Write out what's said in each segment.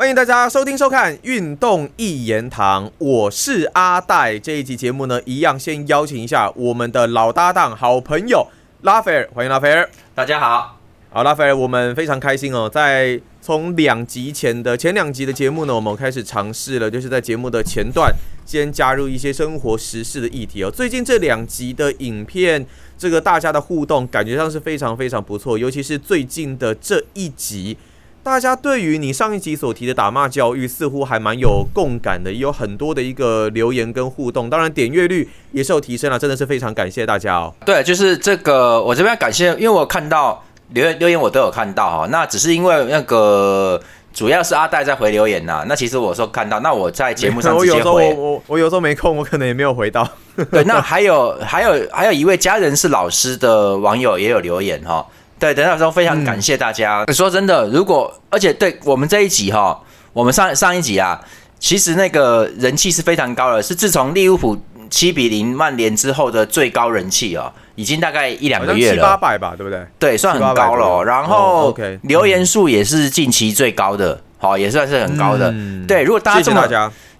欢迎大家收听收看《运动一言堂》，我是阿戴。这一集节目呢，一样先邀请一下我们的老搭档、好朋友拉斐尔，欢迎拉斐尔。大家好，好，拉斐尔，我们非常开心哦，在从两集前的前两集的节目呢，我们开始尝试了，就是在节目的前段先加入一些生活时事的议题哦。最近这两集的影片，这个大家的互动感觉上是非常非常不错，尤其是最近的这一集。大家对于你上一集所提的打骂教育，似乎还蛮有共感的，也有很多的一个留言跟互动，当然点阅率也是有提升了，真的是非常感谢大家哦。对，就是这个，我这边感谢，因为我看到留言留言我都有看到哈，那只是因为那个主要是阿戴在回留言呐，那其实我说看到，那我在节目上直接回，我我我有时候没空，我可能也没有回到。对，那还有还有还有一位家人是老师的网友也有留言哈。对，等下时候非常感谢大家。说真的，如果而且对我们这一集哈，我们上上一集啊，其实那个人气是非常高的，是自从利物浦七比零曼联之后的最高人气哦，已经大概一两个月了，七八百吧，对不对？对，算很高了。然后留言数也是近期最高的，好，也算是很高的。对，如果大家这么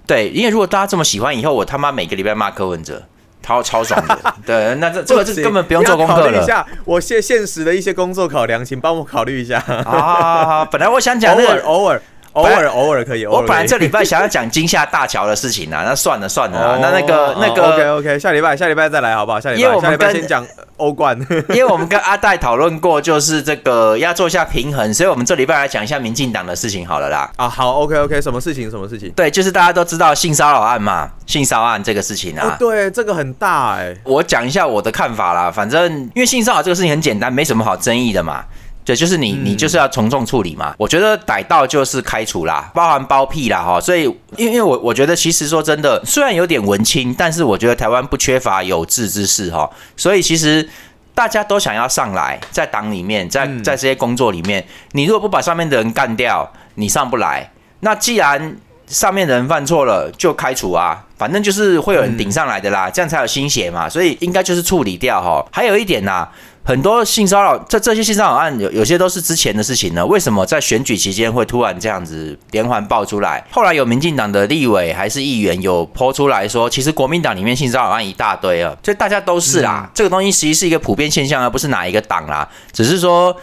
对，因为如果大家这么喜欢，以后我他妈每个礼拜骂柯文哲。超超爽的，对，那这这个是根本不用做功课了。一下，我现现实的一些工作考量，请帮我考虑一下。啊，本来我想讲那个偶尔。偶尔偶尔可以，我本来这礼拜想要讲金厦大桥的事情啊，那算了算了啊，那那个那个，OK OK，下礼拜下礼拜再来好不好？下礼拜下礼拜先讲欧冠，因为我们跟阿戴讨论过，就是这个要做一下平衡，所以我们这礼拜来讲一下民进党的事情好了啦。啊，好，OK OK，什么事情？什么事情？对，就是大家都知道性骚扰案嘛，性骚扰案这个事情啊，对，这个很大哎。我讲一下我的看法啦，反正因为性骚扰这个事情很简单，没什么好争议的嘛。对，就是你，你就是要从重处理嘛。我觉得逮到就是开除啦，包含包庇啦哈。所以，因为我我觉得其实说真的，虽然有点文青，但是我觉得台湾不缺乏有志之士哈。所以其实大家都想要上来，在党里面，在在这些工作里面，你如果不把上面的人干掉，你上不来。那既然上面的人犯错了，就开除啊，反正就是会有人顶上来的啦，这样才有心血嘛。所以应该就是处理掉哈。还有一点呐。很多性骚扰，这这些性骚扰案有有些都是之前的事情呢。为什么在选举期间会突然这样子连环爆出来？后来有民进党的立委还是议员有抛出来说，其实国民党里面性骚扰案一大堆啊，所以大家都是啦。这个东西其实是一个普遍现象，而不是哪一个党啦。只是说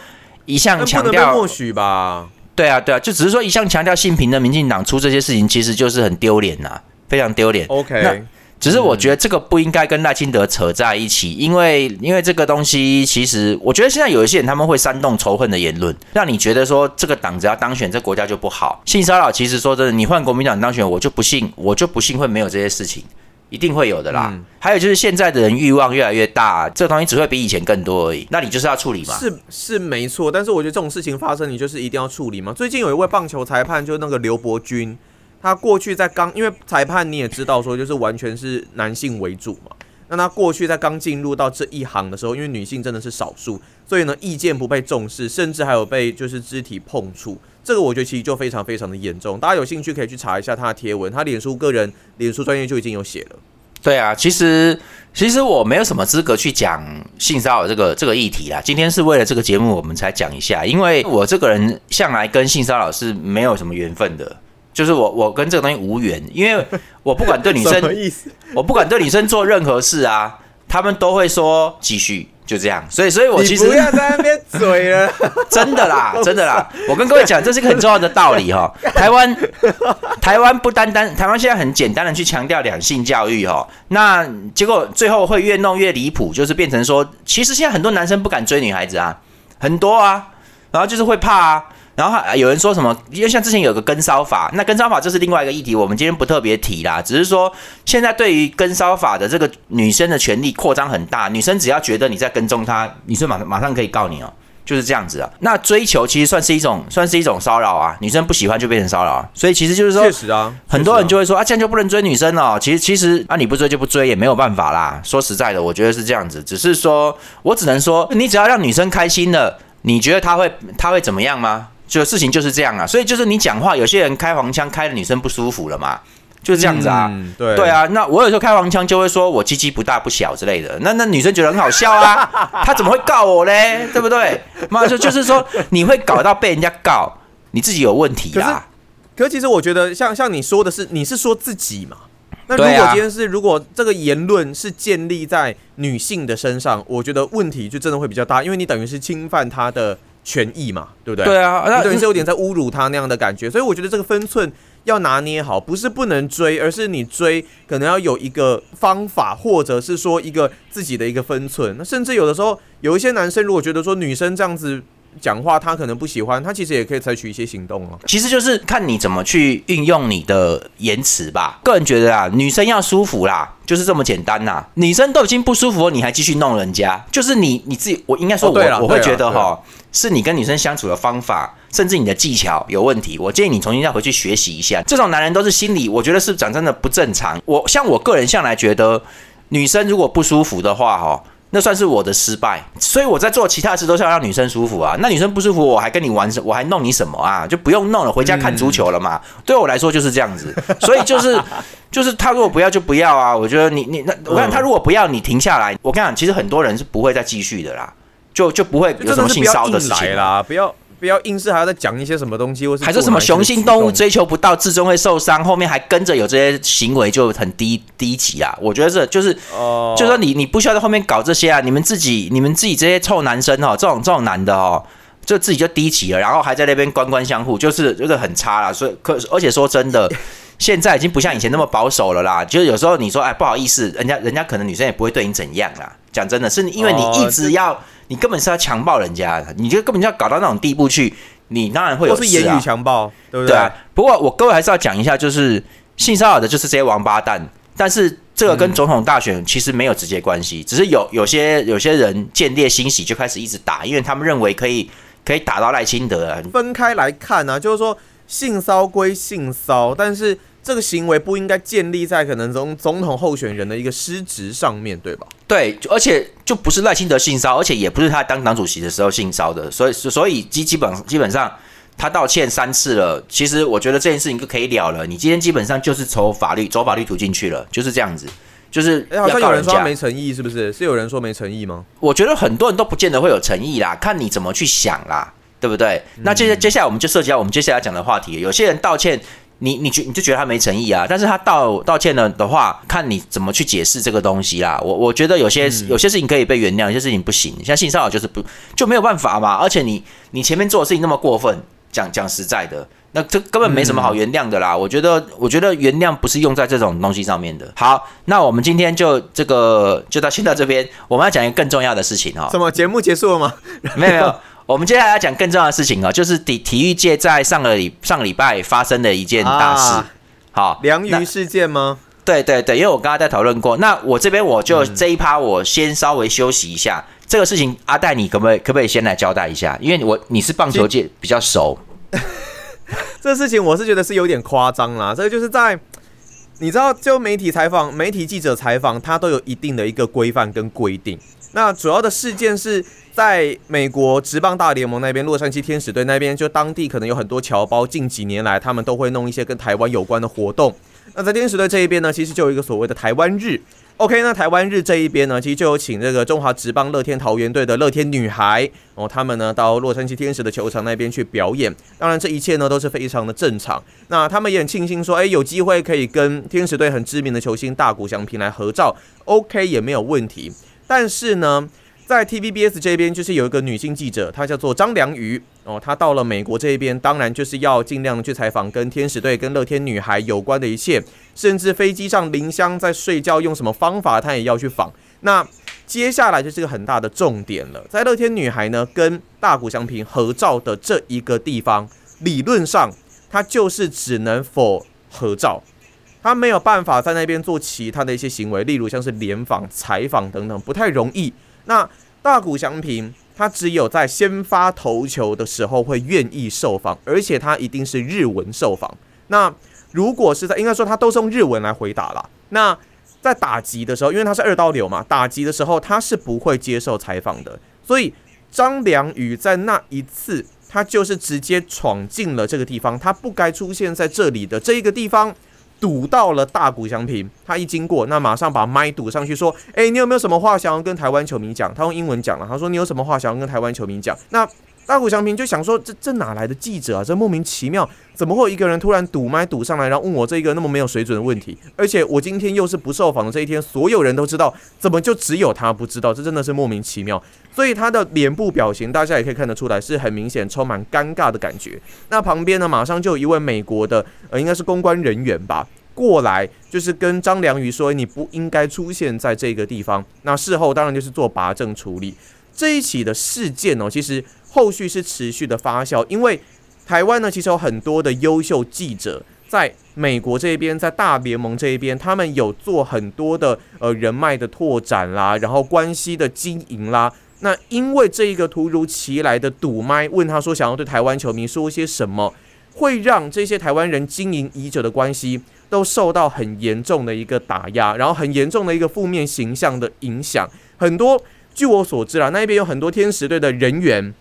一向强调，默许吧。对啊，对啊，就只是说一向强调性平的民进党出这些事情，其实就是很丢脸呐，非常丢脸。OK。只是我觉得这个不应该跟赖清德扯在一起，因为因为这个东西其实，我觉得现在有一些人他们会煽动仇恨的言论，让你觉得说这个党只要当选，这国家就不好。性骚扰其实说真的，你换国民党当选，我就不信，我就不信会没有这些事情，一定会有的啦。还有就是现在的人欲望越来越大，这个东西只会比以前更多而已。那你就是要处理嘛？是是没错，但是我觉得这种事情发生，你就是一定要处理嘛。最近有一位棒球裁判，就是那个刘伯君。他过去在刚，因为裁判你也知道说，就是完全是男性为主嘛。那他过去在刚进入到这一行的时候，因为女性真的是少数，所以呢意见不被重视，甚至还有被就是肢体碰触。这个我觉得其实就非常非常的严重。大家有兴趣可以去查一下他的贴文，他脸书个人脸书专业就已经有写了。对啊，其实其实我没有什么资格去讲性骚扰这个这个议题啦。今天是为了这个节目我们才讲一下，因为我这个人向来跟性骚扰是没有什么缘分的。就是我，我跟这个东西无缘，因为我不管对女生，我不管对女生做任何事啊，他们都会说继续，就这样。所以，所以我其实不要在那边嘴了，真的啦，真的啦。我跟各位讲，这是一个很重要的道理哈。台湾，台湾不单单，台湾现在很简单的去强调两性教育哈，那结果最后会越弄越离谱，就是变成说，其实现在很多男生不敢追女孩子啊，很多啊，然后就是会怕啊。然后有人说什么？因为像之前有个跟骚法，那跟骚法这是另外一个议题，我们今天不特别提啦。只是说现在对于跟骚法的这个女生的权利扩张很大，女生只要觉得你在跟踪她，女生马马上可以告你哦，就是这样子啊。那追求其实算是一种算是一种骚扰啊，女生不喜欢就变成骚扰啊。所以其实就是说，确实啊，很多人就会说啊，这样就不能追女生哦。其实其实啊，你不追就不追也没有办法啦。说实在的，我觉得是这样子，只是说我只能说，你只要让女生开心了，你觉得她会她会怎么样吗？就事情就是这样啊，所以就是你讲话，有些人开黄腔开的女生不舒服了嘛，就是这样子啊。对对啊，那我有时候开黄腔就会说我鸡鸡不大不小之类的，那那女生觉得很好笑啊，她怎么会告我嘞？对不对？妈就就是说你会搞到被人家告，你自己有问题啊。可其实我觉得，像像你说的是，你是说自己嘛？那如果今天是如果这个言论是建立在女性的身上，我觉得问题就真的会比较大，因为你等于是侵犯她的权益嘛，对不对？对啊，那你等于是有点在侮辱他那样的感觉，所以我觉得这个分寸要拿捏好，不是不能追，而是你追可能要有一个方法，或者是说一个自己的一个分寸。那甚至有的时候，有一些男生如果觉得说女生这样子讲话，他可能不喜欢，他其实也可以采取一些行动啊。其实就是看你怎么去运用你的言辞吧。个人觉得啊，女生要舒服啦，就是这么简单呐。女生都已经不舒服了，你还继续弄人家，就是你你自己，我应该说我，哦对啦我会觉得哈，是你跟女生相处的方法，甚至你的技巧有问题。我建议你重新再回去学习一下。这种男人都是心理，我觉得是讲真的不正常。我像我个人向来觉得，女生如果不舒服的话，哈。那算是我的失败，所以我在做其他事都是要让女生舒服啊。那女生不舒服，我还跟你玩什，我还弄你什么啊？就不用弄了，回家看足球了嘛。对我来说就是这样子，所以就是就是他如果不要就不要啊。我觉得你你那我看他如果不要你停下来，我跟你讲，其实很多人是不会再继续的啦，就就不会就有什么性骚的事情。啦，不要不要硬是还要再讲一些什么东西，或是还说什么雄性动物追求不到，至终会受伤，后面还跟着有这些行为就很低低级啊！我觉得这就是哦，就说你你不需要在后面搞这些啊，你们自己你们自己这些臭男生哦，这种这种男的哦，就自己就低级了，然后还在那边官官相护，就是就是很差啦。所以可而且说真的，现在已经不像以前那么保守了啦。就是有时候你说哎不好意思，人家人家可能女生也不会对你怎样啦。讲真的，是因为你一直要，你根本是要强暴人家，你就根本就要搞到那种地步去，你当然会有或是言语强暴，对不对啊，不过我各位还是要讲一下，就是性骚扰的就是这些王八蛋，但是这个跟总统大选其实没有直接关系，只是有有些有些人见猎欣喜就开始一直打，因为他们认为可以可以打到赖清德啊。分开来看啊，就是说性骚归性骚，但是这个行为不应该建立在可能总总统候选人的一个失职上面对吧？对，而且就不是赖清德性骚，而且也不是他当党主席的时候性骚的，所以所以基基本基本上他道歉三次了，其实我觉得这件事情就可以了了。你今天基本上就是走法律走法律途径去了，就是这样子，就是哎、好要有人说他。没诚意，是不是？是有人说没诚意吗？我觉得很多人都不见得会有诚意啦，看你怎么去想啦，对不对？那接接下来我们就涉及到我们接下来讲的话题，有些人道歉。你你觉你就觉得他没诚意啊？但是他道道歉了的话，看你怎么去解释这个东西啦。我我觉得有些、有些事情可以被原谅，有些事情不行。像性骚扰就是不就没有办法嘛。而且你你前面做的事情那么过分，讲讲实在的，那这根本没什么好原谅的啦。我觉得我觉得原谅不是用在这种东西上面的。好，那我们今天就这个就到先到这边，我们要讲一个更重要的事情哈、什么节目结束了吗？没有没有，我们接下来要讲更重要的事情哦，就是体体育界在上个礼上个礼拜发生的一件大事。啊好，那良鱼事件吗？对对对，因为我刚刚在讨论过，那我这边我就嗯这一趴我先稍微休息一下。这个事情，阿戴，你可不可以可不可以先来交代一下？因为我你是棒球界比较熟，这事情我是觉得是有点夸张啦。这个就是在你知道，就媒体采访、媒体记者采访，它都有一定的一个规范跟规定。那主要的事件是在美国职棒大联盟那边，洛杉矶天使队那边，就当地可能有很多侨胞，近几年来他们都会弄一些跟台湾有关的活动。那在天使队这一边呢，其实就有一个所谓的台湾日。OK，那台湾日这一边呢，其实就有请这个中华职棒乐天桃园队的乐天女孩哦，他们呢到洛杉矶天使的球场那边去表演。当然，这一切呢都是非常的正常。那他们也很庆幸说，哎，有机会可以跟天使队很知名的球星大谷翔平来合照，OK 也没有问题。但是呢，在 TVBS 这边，就是有一个女性记者，她叫做张良瑜哦，她到了美国这边，当然就是要尽量去采访跟天使队、跟乐天女孩有关的一切，甚至飞机上林香在睡觉用什么方法，她也要去访。那接下来就是个很大的重点了，在乐天女孩呢跟大谷翔平合照的这一个地方，理论上她就是只能否合照。他没有办法在那边做其他的一些行为，例如像是联访、采访等等，不太容易。那大谷翔平他只有在先发投球的时候会愿意受访，而且他一定是日文受访。那如果是在应该说他都是用日文来回答啦。那在打击的时候，因为他是二刀流嘛，打击的时候他是不会接受采访的。所以张良宇在那一次，他就是直接闯进了这个地方，他不该出现在这里的这一个地方。堵到了大谷翔平，他一经过，那马上把麦堵上去，说：“哎、你有没有什么话想要跟台湾球迷讲？”他用英文讲了，他说：“你有什么话想要跟台湾球迷讲？”那大谷祥平就想说，这这哪来的记者啊？这莫名其妙，怎么会有一个人突然堵麦堵上来，然后问我这一个那么没有水准的问题？而且我今天又是不受访的这一天，所有人都知道，怎么就只有他不知道？这真的是莫名其妙。所以他的脸部表情，大家也可以看得出来，是很明显充满尴尬的感觉。那旁边呢，马上就有一位美国的，呃，应该是公关人员吧，过来就是跟张良瑜说，你不应该出现在这个地方。那事后当然就是做拔证处理。这一起的事件哦，其实。后续是持续的发酵，因为台湾呢，其实有很多的优秀记者在美国这边，在大联盟这一边，他们有做很多的呃人脉的拓展啦，然后关系的经营啦。那因为这一个突如其来的堵麦，问他说想要对台湾球迷说些什么，会让这些台湾人经营已久的关系都受到很严重的一个打压，然后很严重的一个负面形象的影响。很多据我所知啊，那边有很多天使队的人员。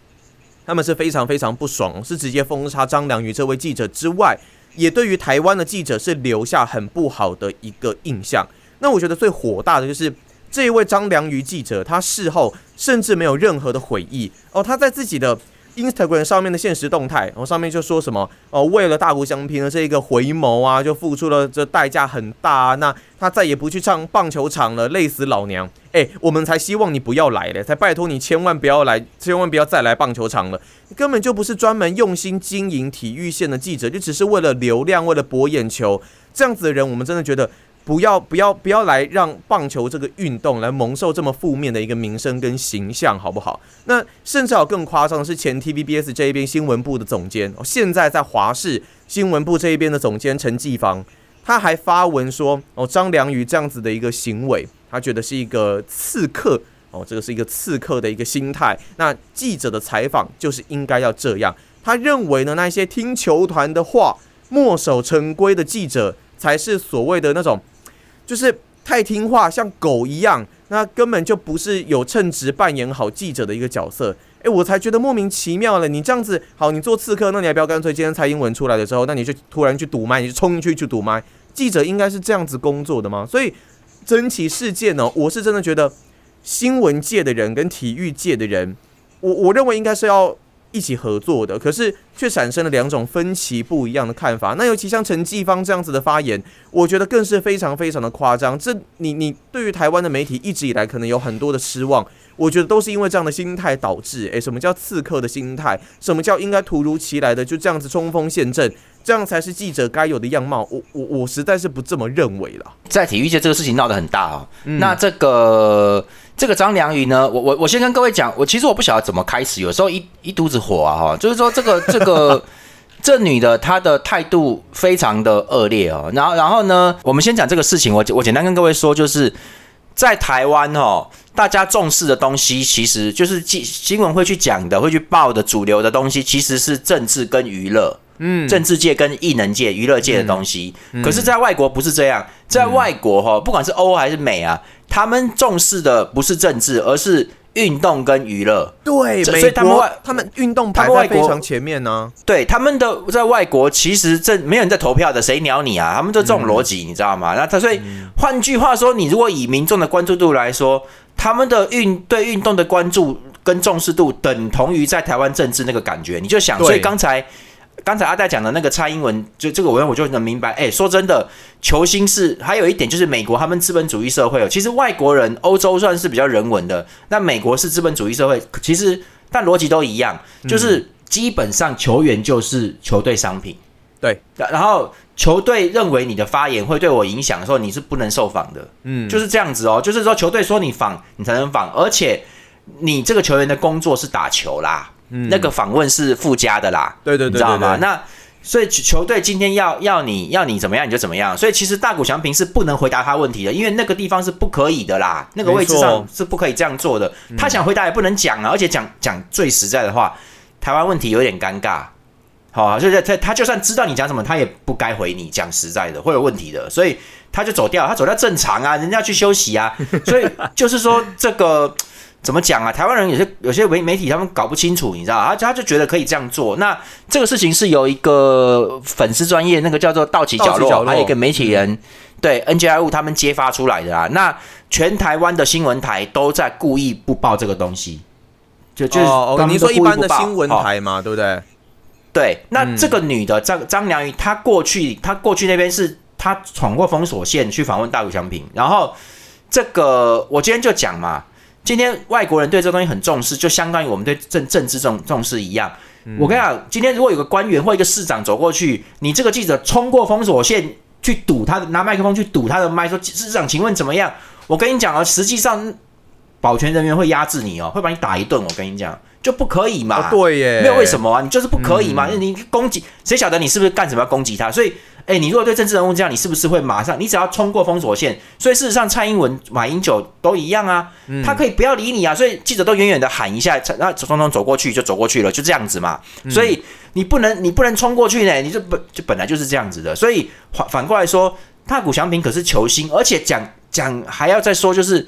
他们是非常非常不爽，是直接封杀张良宇这位记者之外，也对于台湾的记者是留下很不好的一个印象。那我觉得最火大的就是这一位张良宇记者，他事后甚至没有任何的悔意哦，他在自己的。Instagram 上面的现实动态，然后上面就说什么哦，为了大谷翔平的这一个回眸啊，就付出了这代价很大啊。那他再也不去唱棒球场了，累死老娘！哎，我们才希望你不要来嘞，才拜托你千万不要来，千万不要再来棒球场了。根本就不是专门用心经营体育线的记者，就只是为了流量，为了博眼球，这样子的人，我们真的觉得。不要不要不要来让棒球这个运动来蒙受这么负面的一个名声跟形象，好不好？那甚至有更夸张的是，前 TVBS 这一边新闻部的总监，现在在华视新闻部这一边的总监陈继芳，他还发文说，哦，张良宇这样子的一个行为，他觉得是一个刺客，哦，这个是一个刺客的一个心态。那记者的采访就是应该要这样。他认为呢，那些听球团的话、墨守成规的记者，才是所谓的那种。就是太听话，像狗一样，那根本就不是有称职扮演好记者的一个角色。诶，我才觉得莫名其妙了。你这样子，好，你做刺客，那你还不要干脆今天蔡英文出来的时候，那你就突然去堵麦，你就冲进去去堵麦。记者应该是这样子工作的吗？所以整起事件呢，我是真的觉得新闻界的人跟体育界的人，我我认为应该是要。一起合作的，可是却产生了两种分歧不一样的看法。那尤其像陈继芳这样子的发言，我觉得更是非常非常的夸张。这你你对于台湾的媒体一直以来可能有很多的失望，我觉得都是因为这样的心态导致。诶，什么叫刺客的心态？什么叫应该突如其来的就这样子冲锋陷阵？这样才是记者该有的样貌。我我我实在是不这么认为了。在体育界这个事情闹得很大啊。那这个。这个张良宇呢，我我我先跟各位讲，我其实我不晓得怎么开始，有时候一一肚子火啊哈，就是说这个这个 这女的她的态度非常的恶劣哦，然后然后呢，我们先讲这个事情，我我简单跟各位说，就是在台湾哈，大家重视的东西，其实就是新新闻会去讲的，会去报的主流的东西，其实是政治跟娱乐。嗯，政治界跟艺能界、娱乐界的东西，可是，在外国不是这样，在外国哈，不管是欧还是美啊，他们重视的不是政治，而是运动跟娱乐。对，所以他们他们运动排在非常前面呢。对，他们的在外国其实这没有人在投票的，谁鸟你啊？他们就这种逻辑，你知道吗？那他所以换句话说，你如果以民众的关注度来说，他们的运对运动的关注跟重视度等同于在台湾政治那个感觉，你就想，所以刚才。刚才阿戴讲的那个蔡英文，就这个我我就能明白。哎，说真的，球星是还有一点就是美国他们资本主义社会哦。其实外国人欧洲算是比较人文的，那美国是资本主义社会。其实但逻辑都一样，就是基本上球员就是球队商品。对，然后球队认为你的发言会对我影响的时候，你是不能受访的。嗯，就是这样子哦。就是说球队说你访，你才能访，而且你这个球员的工作是打球啦。那个访问是附加的啦，对对对，你知道吗？那所以球队今天要要你要你怎么样你就怎么样，所以其实大谷翔平是不能回答他问题的，因为那个地方是不可以的啦，那个位置上是不可以这样做的。他想回答也不能讲啊，而且讲讲最实在的话，台湾问题有点尴尬，好，就是他他就算知道你讲什么，他也不该回你讲实在的，会有问题的，所以他就走掉，他走掉正常啊，人家去休息啊，所以就是说这个。怎么讲啊？台湾人有些有些媒媒体他们搞不清楚，你知道他他就觉得可以这样做。那这个事情是由一个粉丝专业，那个叫做道奇角落，还有一个媒体人对 NGI 物他们揭发出来的啊。那全台湾的新闻台都在故意不报这个东西，就就是哦，他们你说一般的新闻哦台嘛，对不对？对，那嗯这个女的张张良瑜，她过去她过去那边是她闯过封锁线去访问大谷翔平，然后这个我今天就讲嘛，今天外国人对这个东西很重视，就相当于我们对政政治重重视一样。嗯我跟你讲，今天如果有个官员或一个市长走过去，你这个记者冲过封锁线去堵他的，拿麦克风去堵他的麦，说市长，请问怎么样？我跟你讲啊，实际上保全人员会压制你哦，会把你打一顿。我跟你讲，就不可以嘛。哦，对耶，没有为什么啊？你就是不可以嗯嘛？你攻击谁晓得你是不是干什么要攻击他？所以，哎，你如果对政治人物这样，你是不是会马上？你只要冲过封锁线，所以事实上蔡英文、马英九都一样啊，嗯他可以不要理你啊。所以记者都远远的喊一下，然后匆匆走过去就走过去了，就这样子嘛。嗯所以你不能你不能冲过去呢，你就本就本来就是这样子的。所以反反过来说，大谷祥平可是球星，而且讲讲还要再说，就是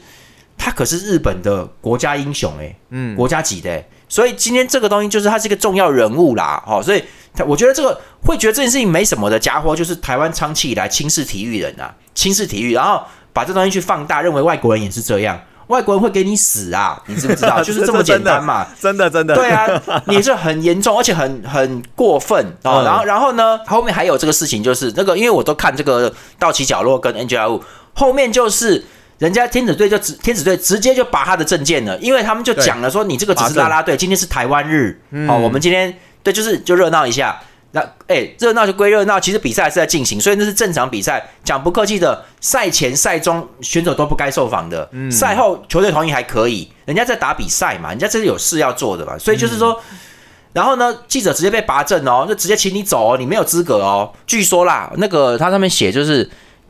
他可是日本的国家英雄哎、嗯，国家级的欸、所以今天这个东西就是他是一个重要人物啦，哦，所以他我觉得这个会觉得这件事情没什么的家伙，就是台湾长期以来轻视体育人啊，轻视体育，然后把这东西去放大，认为外国人也是这样，外国人会给你死啊，你知不知道？就是这么简单嘛。真的真的，对啊，你是很严重，而且很很过分哦。嗯然后然后呢，后面还有这个事情，就是那个，因为我都看这个道奇角落跟 Angela Wu，后面就是人家天子队就直天子队直接就拔他的证件了，因为他们就讲了说，你这个只是拔证啦啦队，今天是台湾日，嗯哦，我们今天对就是就热闹一下。那哎，热闹就归热闹，其实比赛还是在进行，所以那是正常比赛。讲不客气的，赛前、赛中选手都不该受访的，嗯赛后球队同意还可以，人家在打比赛嘛，人家这是有事要做的嘛，所以就是说，然后呢，记者直接被拔证哦，就直接请你走哦，你没有资格哦。据说啦，那个他上面写就是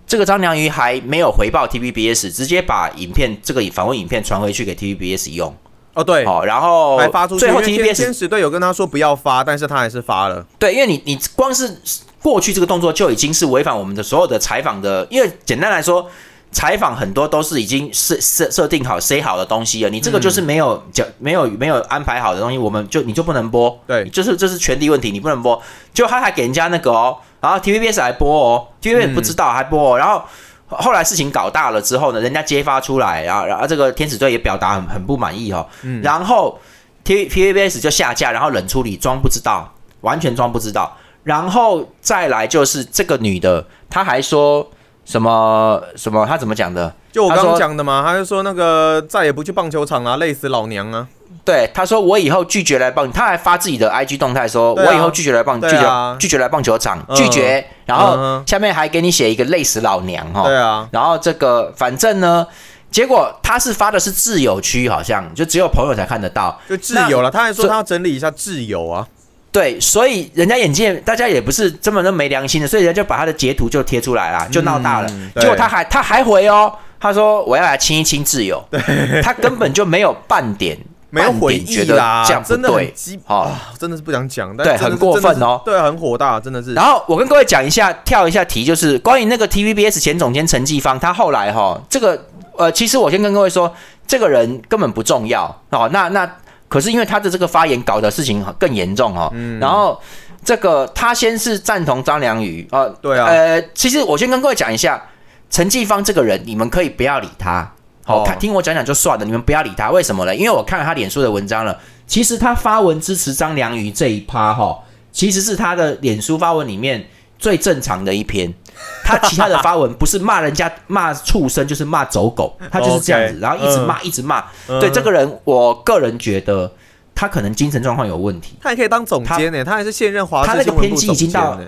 这个张良瑜还没有回报 TVBS，直接把影片这个访问影片传回去给 TVBS 用哦对，哦，然后还发出去，最后 TVBS 天使队有跟他说不要发，但是他还是发了。对，因为你你光是过去这个动作就已经是违反我们的所有的采访的，因为简单来说。采访很多都是已经设设设定好、塞好的东西了，你这个就是没有讲、没有没有安排好的东西，我们就你就不能播。对就是这是权利问题，你不能播。就他还给人家那个哦，然后 TVBS 还播哦，TVBS 不知道还播哦，然后后来事情搞大了之后呢，人家揭发出来，然后然后这个天使队也表达很很不满意哦，然后 T TVBS 就下架，然后冷处理，装不知道，完全装不知道。然后再来就是这个女的，她还说什么什么，他怎么讲的？就我刚刚讲的嘛，他就说那个再也不去棒球场了、累死老娘啊！对，他说我以后拒绝来棒，他还发自己的 IG 动态说，啊我以后拒绝来棒，拒绝拒绝来棒球场，嗯拒绝。然嗯后下面还给你写一个累死老娘哈。对啊，然后这个反正呢，结果他是发的是自由区，好像就只有朋友才看得到。就自由了。他还说他要整理一下自由啊。对，所以人家眼见大家也不是这么那没良心的，所以人家就把他的截图就贴出来了，就闹大了。嗯结果他还他还回哦，他说我要来亲一亲挚友，他根本就没有半点 没有悔半点觉得意啦，这样不真的很对。鸡哦啊，真的是不想讲，但对很过分哦对，很火大，真的是。然后我跟各位讲一下，跳一下题，就是关于那个 TVBS 前总监陈继芳，他后来哈，这个呃，其实我先跟各位说，这个人根本不重要哦。那那可是因为他的这个发言搞的事情更严重哦。嗯然后这个他先是赞同张良宇啊，呃对啊呃，其实我先跟各位讲一下，陈继芳这个人，你们可以不要理他。好、哦看听我讲讲就算了，你们不要理他。为什么呢？因为我看了他脸书的文章了。其实他发文支持张良瑜这一趴哈，其实是他的脸书发文里面最正常的一篇。他其他的发文不是骂人家骂畜生，就是骂走狗，他就是这样子然后一直骂、一直骂。嗯对这个人，我个人觉得他可能精神状况有问题。他也可以当总监呢，他还是现任华他那个偏激已经到。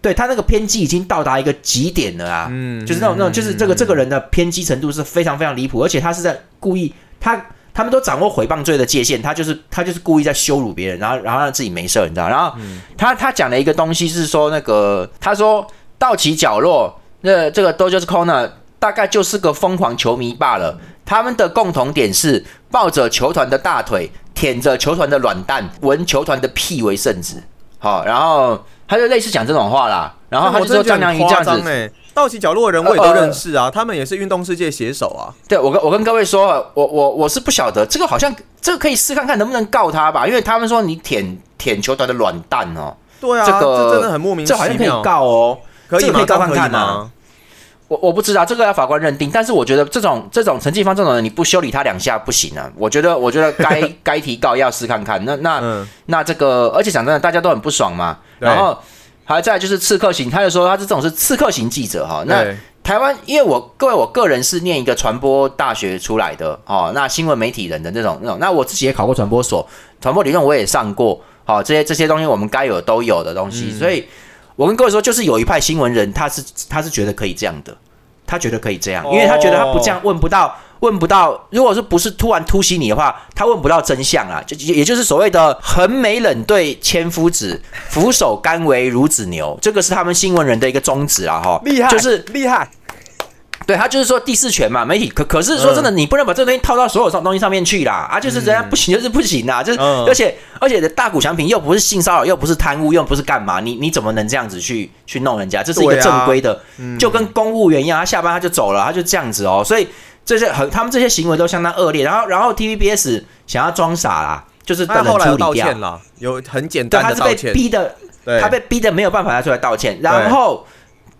对他那个偏激已经到达一个极点了啊！嗯就是那种那种，就是这个这个人的偏激程度是非常非常离谱，而且他是在故意，他他们都掌握诽谤罪的界限，他就是他就是故意在羞辱别人，然后然后让自己没事儿，你知道？然后他他讲了一个东西是说那个他说道奇角落那这个 Dodgers Corner 大概就是个疯狂球迷罢了，他们的共同点是抱着球团的大腿，舔着球团的软蛋，闻球团的屁为圣旨。好，然后他就类似讲这种话啦，然后他就说张良瑜这样子，哎，道奇角落的人我也都认识啊，他们也是运动世界写手啊。对我跟我跟各位说，我我我是不晓得这个好像这个可以试看看能不能告他吧，因为他们说你舔舔球团的软蛋哦，对啊，这个真的很莫名其妙。这好像可以告哦，可以吗？这个可以告这样可以看看啊吗？我我不知道这个要法官认定，但是我觉得这种这种陈继芳这种人，你不修理他两下不行啊。我觉得我觉得该 该提告要试看看。那那、嗯那这个，而且讲真的，大家都很不爽嘛。然后还再就是刺客型，他就说他是这种是刺客型记者哈。那台湾，因为我各位我个人是念一个传播大学出来的哦，那新闻媒体人的那种那种，那我自己也考过传播所，传播理论我也上过，好、这些这些东西我们该有都有的东西，所以我跟各位说，就是有一派新闻人他是他是觉得可以这样的，他觉得可以这样，因为他觉得他不这样问不到。问不到，如果是不是突然突袭你的话，他问不到真相啊，就也也就是所谓的横眉冷对千夫指，俯首甘为孺子牛，这个是他们新闻人的一个宗旨啊，哈，厉害，就是厉害。对他就是说第四权嘛，媒体。可可是说真的，你不能把这个东西套到所有上东西上面去啦。啊，就是人家不行就是不行啦，就是、嗯。而且而且的大股强平又不是性骚扰，又不是贪污，又不是干嘛，你你怎么能这样子去去弄人家？这是一个正规的，就跟公务员一样，他下班他就走了，他就这样子哦，所以这些很他们这些行为都相当恶劣，然后然后 TVBS 想要装傻啦，就是他后来道歉，了，有很简对，单他是被的道歉。逼的，他被逼的没有办法他出来道歉。然后，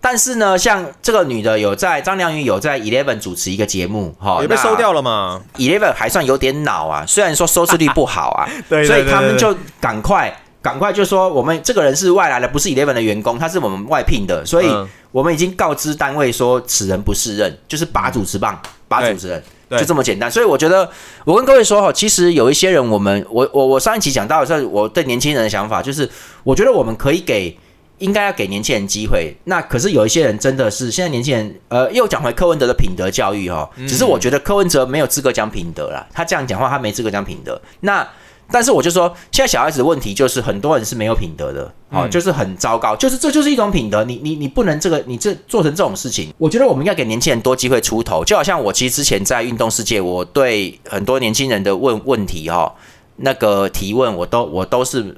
但是呢，像这个女的有在张良宇有在 Eleven 主持一个节目，哈，也被收掉了嘛？Eleven 还算有点脑啊，虽然说收视率不好啊，对对所以他们就赶快。赶快就说我们这个人是外来的，不是 Eleven 的员工，他是我们外聘的，所以嗯我们已经告知单位说此人不适任，就是拔主持棒，拔主持人，就这么简单。所以我觉得，我跟各位说哈，其实有一些人，我们我我我上一期讲到的是我对年轻人的想法，就是我觉得我们可以给。应该要给年轻人机会，那可是有一些人真的是现在年轻人，呃，又讲回柯文哲的品德教育哈，只是我觉得柯文哲没有资格讲品德啦，他这样讲话他没资格讲品德。那但是我就说，现在小孩子的问题就是很多人是没有品德的，哦，嗯就是很糟糕，就是这就是一种品德，你你你不能这个你这做成这种事情，我觉得我们应该给年轻人多机会出头，就好像我其实之前在运动世界，我对很多年轻人的问问题哈、那个提问我都我都是。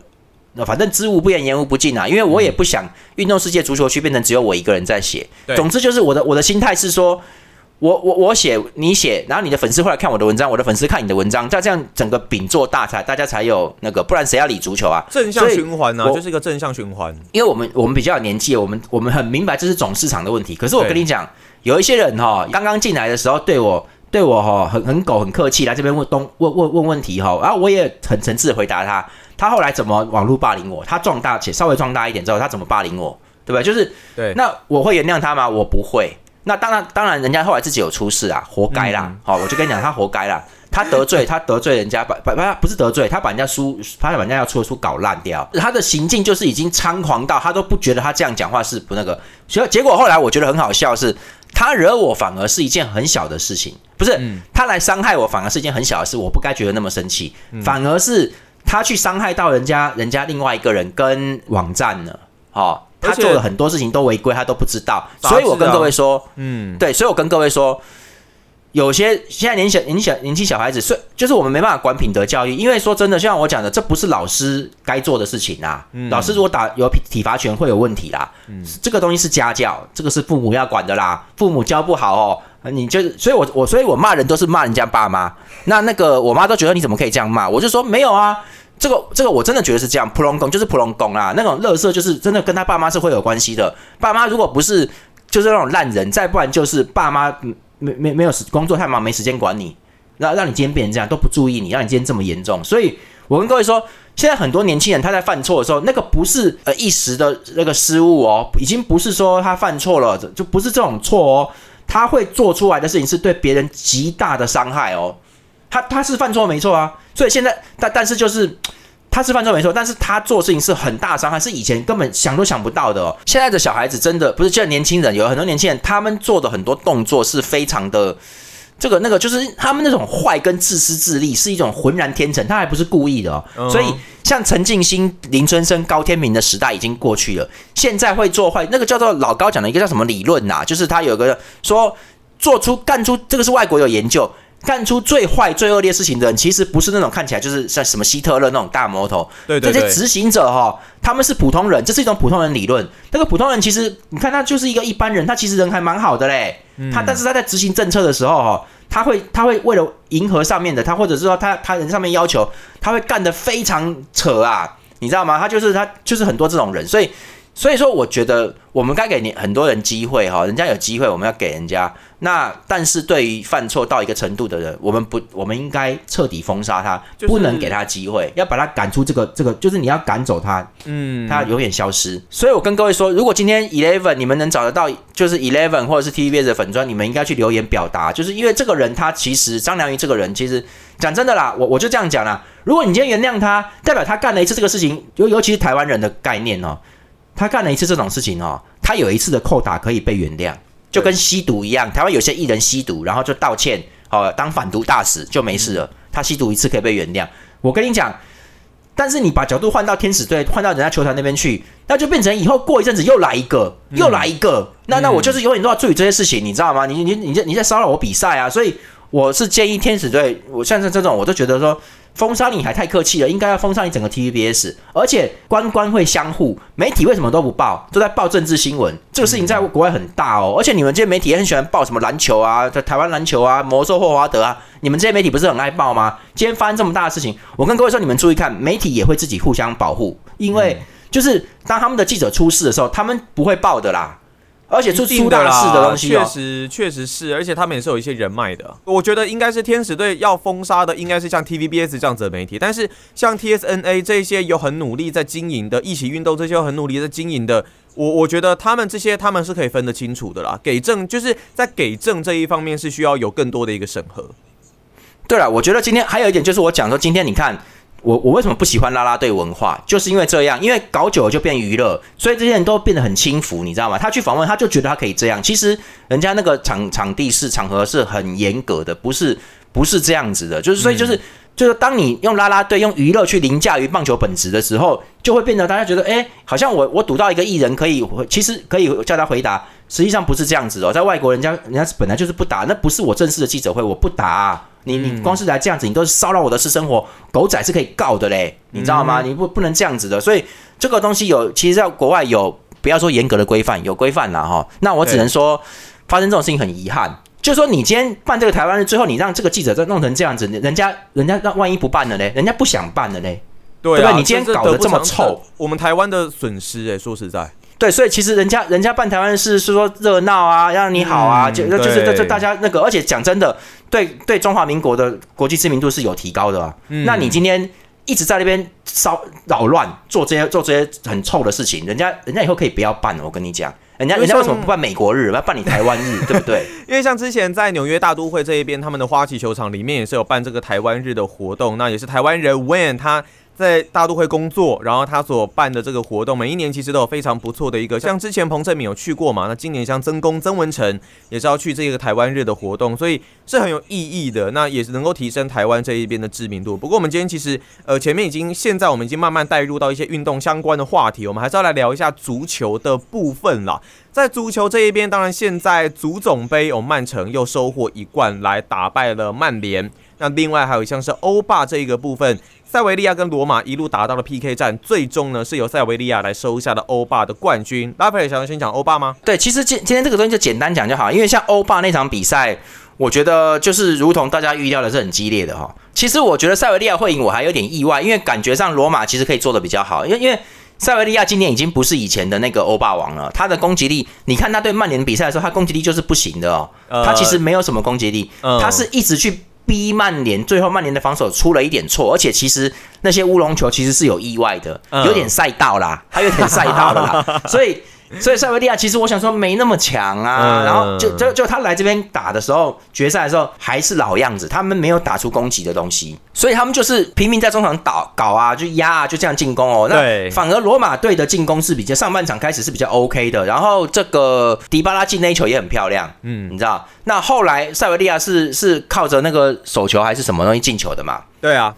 那反正知无不言，言无不尽啊，因为我也不想运动世界足球区变成只有我一个人在写。对总之就是我的我的心态是说，我我我写你写，然后你的粉丝会来看我的文章，我的粉丝看你的文章，再这样整个饼做大才大家才有那个，不然谁要理足球啊？正向循环呢、就是一个正向循环。因为我们我们比较有年纪，我们我们很明白这是总市场的问题。可是我跟你讲，有一些人哈、刚刚进来的时候对我对我哈、很很狗很客气，来这边问东问问问问题哈、然后我也很诚挚的回答他。他后来怎么网络霸凌我？他壮大且稍微壮大一点之后，他怎么霸凌我？对不对？就是对，那我会原谅他吗？我不会。那当然，当然，人家后来自己有出事啊，活该啦。嗯好、我就跟你讲，他活该啦。他得罪，他得罪人家，把把把不是得罪，他把人家书，他把人家要出的书搞烂掉。他的行径就是已经猖狂到他都不觉得他这样讲话是不那个。结结果后来我觉得很好笑是，他惹我反而是一件很小的事情，不是、嗯他来伤害我反而是一件很小的事，我不该觉得那么生气，反而是他去伤害到人家人家另外一个人跟网站呢，哦。他做了很多事情都违规，他都不知道，所以我跟各位说，嗯，对，所以我跟各位说，有些现在年小年小年轻小孩子，所以就是我们没办法管品德教育，因为说真的，像我讲的，这不是老师该做的事情啊。嗯老师如果打有体体罚权会有问题啦，这个东西是家教，这个是父母要管的啦，父母教不好哦。你就所以我，我所以我骂人都是骂人家爸妈。那那个我妈都觉得你怎么可以这样骂？我就说没有啊，这个这个我真的觉得是这样，普龙公就是普龙公啦，那种乐色就是真的跟他爸妈是会有关系的。爸妈如果不是就是那种烂人，再不然就是爸妈嗯没没没有时工作太忙没时间管你，让让你今天变成这样都不注意你，让你今天这么严重。所以我跟各位说，现在很多年轻人他在犯错的时候，那个不是呃一时的那个失误哦，已经不是说他犯错了，就不是这种错哦，他会做出来的事情是对别人极大的伤害哦。他他是犯错没错啊，所以现在但但是就是。他是犯错没错，但是他做事情是很大伤害，是以前根本想都想不到的哦。现在的小孩子真的不是，现在年轻人有很多年轻人，他们做的很多动作是非常的，这个那个就是他们那种坏跟自私自利是一种浑然天成，他还不是故意的哦。嗯所以像陈静心、林春生、高天明的时代已经过去了，现在会做坏，那个叫做老高讲的一个叫什么理论呐、就是他有个说做出干出这个是外国有研究。干出最坏、最恶劣事情的人，其实不是那种看起来就是像什么希特勒那种大魔头，对对对，这些执行者哈、他们是普通人，这是一种普通人理论。那个普通人其实，你看他就是一个一般人，他其实人还蛮好的嘞。嗯他但是他在执行政策的时候哈、他会他会为了迎合上面的他，或者是说他他人上面要求，他会干得非常扯啊，你知道吗？他就是他就是很多这种人，所以所以说，我觉得我们该给你很多人机会哈，人家有机会，我们要给人家。那但是对于犯错到一个程度的人，我们不，我们应该彻底封杀他，不能给他机会，要把他赶出这个这个，就是你要赶走他，嗯，他永远消失。所以我跟各位说，如果今天 Eleven 你们能找得到，就是 Eleven 或者是 TVB 的粉砖，你们应该去留言表达，就是因为这个人他其实张良于这个人，其实讲真的啦，我我就这样讲啦。如果你今天原谅他，代表他干了一次这个事情，尤尤其是台湾人的概念哦。他干了一次这种事情哦，他有一次的扣打可以被原谅，就跟吸毒一样。台湾有些艺人吸毒，然后就道歉，哦，当反毒大使就没事了。他吸毒一次可以被原谅。我跟你讲，但是你把角度换到天使队，换到人家球团那边去，那就变成以后过一阵子又来一个，又来一个。那那我就是永远都要注意这些事情，你知道吗？你你你在你在骚扰我比赛啊！所以我是建议天使队，我像是这种，我都觉得说。封杀你还太客气了，应该要封杀你整个 TVBS，而且官官会相互，媒体为什么都不报，都在报政治新闻？这个事情在国外很大哦，而且你们这些媒体也很喜欢报什么篮球啊，在台湾篮球啊，魔兽霍华德啊，你们这些媒体不是很爱报吗？今天发生这么大的事情，我跟各位说，你们注意看，媒体也会自己互相保护，因为就是当他们的记者出事的时候，他们不会报的啦。而且出出大事的东西，确实确实是，而且他们也是有一些人脉的。我觉得应该是天使队要封杀的，应该是像 TVBS 这样子的媒体。但是像 TSNA 这些有很努力在经营的，一起运动这些很努力在经营的，我我觉得他们这些他们是可以分得清楚的啦。给证就是在给证这一方面是需要有更多的一个审核。对了，我觉得今天还有一点就是我讲说，今天你看。我我为什么不喜欢拉拉队文化？就是因为这样，因为搞久了就变娱乐，所以这些人都变得很轻浮，你知道吗？他去访问，他就觉得他可以这样。其实人家那个场场地是场合是很严格的，不是不是这样子的。就是所以就是就是当你用拉拉队用娱乐去凌驾于棒球本质的时候，就会变得大家觉得，哎，好像我我赌到一个艺人可以，其实可以叫他回答，实际上不是这样子哦。在外国人家人家本来就是不打，那不是我正式的记者会，我不打。你你光是来这样子，你都是骚扰我的私生活，狗仔是可以告的嘞，你知道吗？你不不能这样子的，所以这个东西有，其实在国外有，不要说严格的规范，有规范啦哈。那我只能说，发生这种事情很遗憾，就是说你今天办这个台湾日，最后你让这个记者再弄成这样子，人家人家让万一不办了嘞，人家不想办了嘞，对不对？你今天搞得这么臭，我们台湾的损失哎，说实在。对，所以其实人家人家办台湾是是说热闹啊，让你好啊，就就是这这大家那个，而且讲真的，对对中华民国的国际知名度是有提高的。那你今天一直在那边骚扰乱，做这些做这些很臭的事情，人家人家以后可以不要办了。我跟你讲，人家人家为什么不办美国日，要办你台湾日，对不对？因为像之前在纽约大都会这一边，他们的花旗球场里面也是有办这个台湾日的活动，那也是台湾人 When 他。在大都会工作，然后他所办的这个活动，每一年其实都有非常不错的一个。像之前彭正敏有去过嘛？那今年像曾公曾文成也是要去这个台湾日的活动，所以是很有意义的。那也是能够提升台湾这一边的知名度。不过我们今天其实呃前面已经现在我们已经慢慢带入到一些运动相关的话题，我们还是要来聊一下足球的部分啦。在足球这一边，当然现在足总杯有曼城又收获一冠来打败了曼联。那另外还有像是欧霸这一个部分。塞维利亚跟罗马一路打到了 PK 战，最终呢是由塞维利亚来收下了欧霸的冠军。拉斐尔想要先讲欧霸吗？对，其实今今天这个东西就简单讲就好，因为像欧霸那场比赛，我觉得就是如同大家预料的是很激烈的哈。其实我觉得塞维利亚会赢，我还有点意外，因为感觉上罗马其实可以做的比较好，因为因为塞维利亚今年已经不是以前的那个欧霸王了，他的攻击力，你看他对曼联比赛的时候，他攻击力就是不行的哦，他其实没有什么攻击力，他是一直去。逼曼联，最后曼联的防守出了一点错，而且其实那些乌龙球其实是有意外的，有点赛道啦，还有点赛道啦，所以。所以塞维利亚其实我想说没那么强啊，然后就就就他来这边打的时候，决赛的时候还是老样子，他们没有打出攻击的东西，所以他们就是拼命在中场打搞啊，就压啊，就这样进攻哦。那反而罗马队的进攻是比较上半场开始是比较 OK 的，然后这个迪巴拉进那一球也很漂亮，嗯，你知道？那后来塞维利亚是是靠着那个手球还是什么东西进球的嘛？对啊，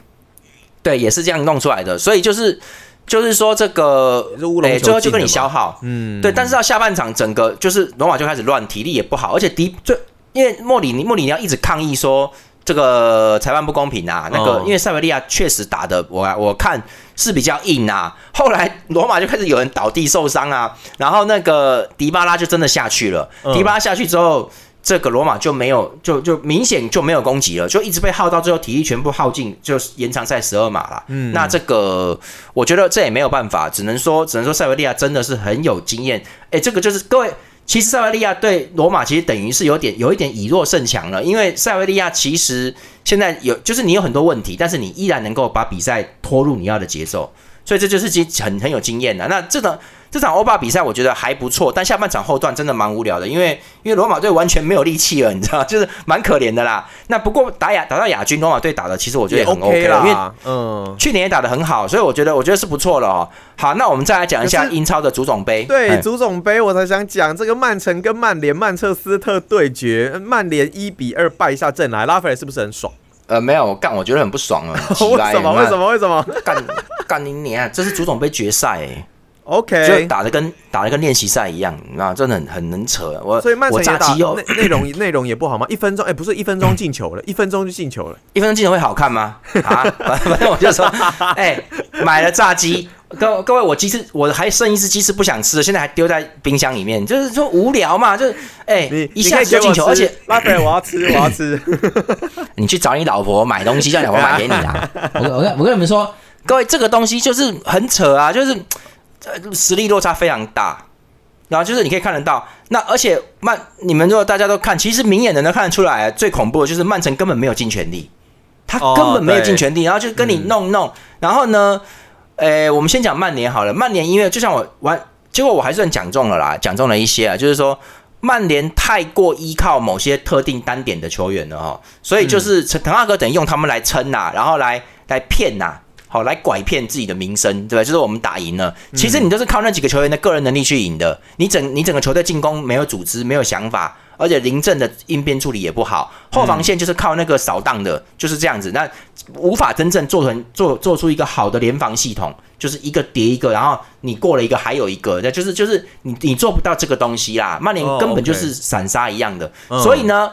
对，也是这样弄出来的，所以就是。就是说这个，哎，最后就跟你消耗，嗯，对。但是到下半场，整个就是罗马就开始乱，体力也不好，而且迪最因为莫里尼莫里尼要一直抗议说这个裁判不公平啊，那个因为塞维利亚确实打的我我看是比较硬啊。后来罗马就开始有人倒地受伤啊，然后那个迪巴拉就真的下去了，迪巴拉下去之后。这个罗马就没有就就明显就没有攻击了，就一直被耗到最后，体力全部耗尽，就延长赛十二码了。嗯，那这个我觉得这也没有办法，只能说只能说塞维利亚真的是很有经验。哎，这个就是各位，其实塞维利亚对罗马其实等于是有点有一点以弱胜强了，因为塞维利亚其实现在有就是你有很多问题，但是你依然能够把比赛拖入你要的节奏，所以这就是其实很很有经验的。那这个。这场欧霸比赛我觉得还不错，但下半场后段真的蛮无聊的，因为因为罗马队完全没有力气了，你知道，就是蛮可怜的啦。那不过打亚打到亚军，罗马队打的其实我觉得也很 OK 了，因为嗯，去年也打的很好，所以我觉得我觉得是不错了哦。好，那我们再来讲一下英超的足总杯。对，足总杯我才想讲这个曼城跟曼联曼彻斯特对决，曼联一比二败下阵来，拉斐尔是不是很爽？呃，没有干，我觉得很不爽啊。为什么？为什么？为什么？干干你年，这是足总杯决赛哎。OK，就打的跟打的跟练习赛一样，那真的很很能扯。我所以曼城炸鸡哦，内内容 内容也不好吗？一分钟哎，不是一分钟进球了，一分钟就进球了，一分钟进球会好看吗？啊，反正我就说，哎，买了炸鸡，各各位，我鸡翅我还剩一只鸡翅不想吃了，现在还丢在冰箱里面，就是说无聊嘛，就是哎，一下子就进球，而且拉菲我要吃，我要吃，你去找你老婆买东西，叫你老婆买给你啊！我我跟我跟你们说，各位这个东西就是很扯啊，就是。实力落差非常大，然后就是你可以看得到，那而且曼，你们如果大家都看，其实明眼人都看得出来，最恐怖的就是曼城根本没有尽全力，他根本没有尽全力，然后就跟你弄弄，然后呢，诶，我们先讲曼联好了，曼联因为就像我玩，结果我还算讲中了啦，讲中了一些啊，就是说曼联太过依靠某些特定单点的球员了哈，所以就是滕哈格等于用他们来撑呐，然后来来骗呐。好，来拐骗自己的名声，对吧？就是我们打赢了，其实你都是靠那几个球员的个人能力去赢的。你整你整个球队进攻没有组织，没有想法，而且临阵的应变处理也不好。后防线就是靠那个扫荡的，就是这样子。那无法真正做成做做出一个好的联防系统，就是一个叠一个，然后你过了一个还有一个，那就是就是你你做不到这个东西啦。曼联根本就是散沙一样的，所以呢，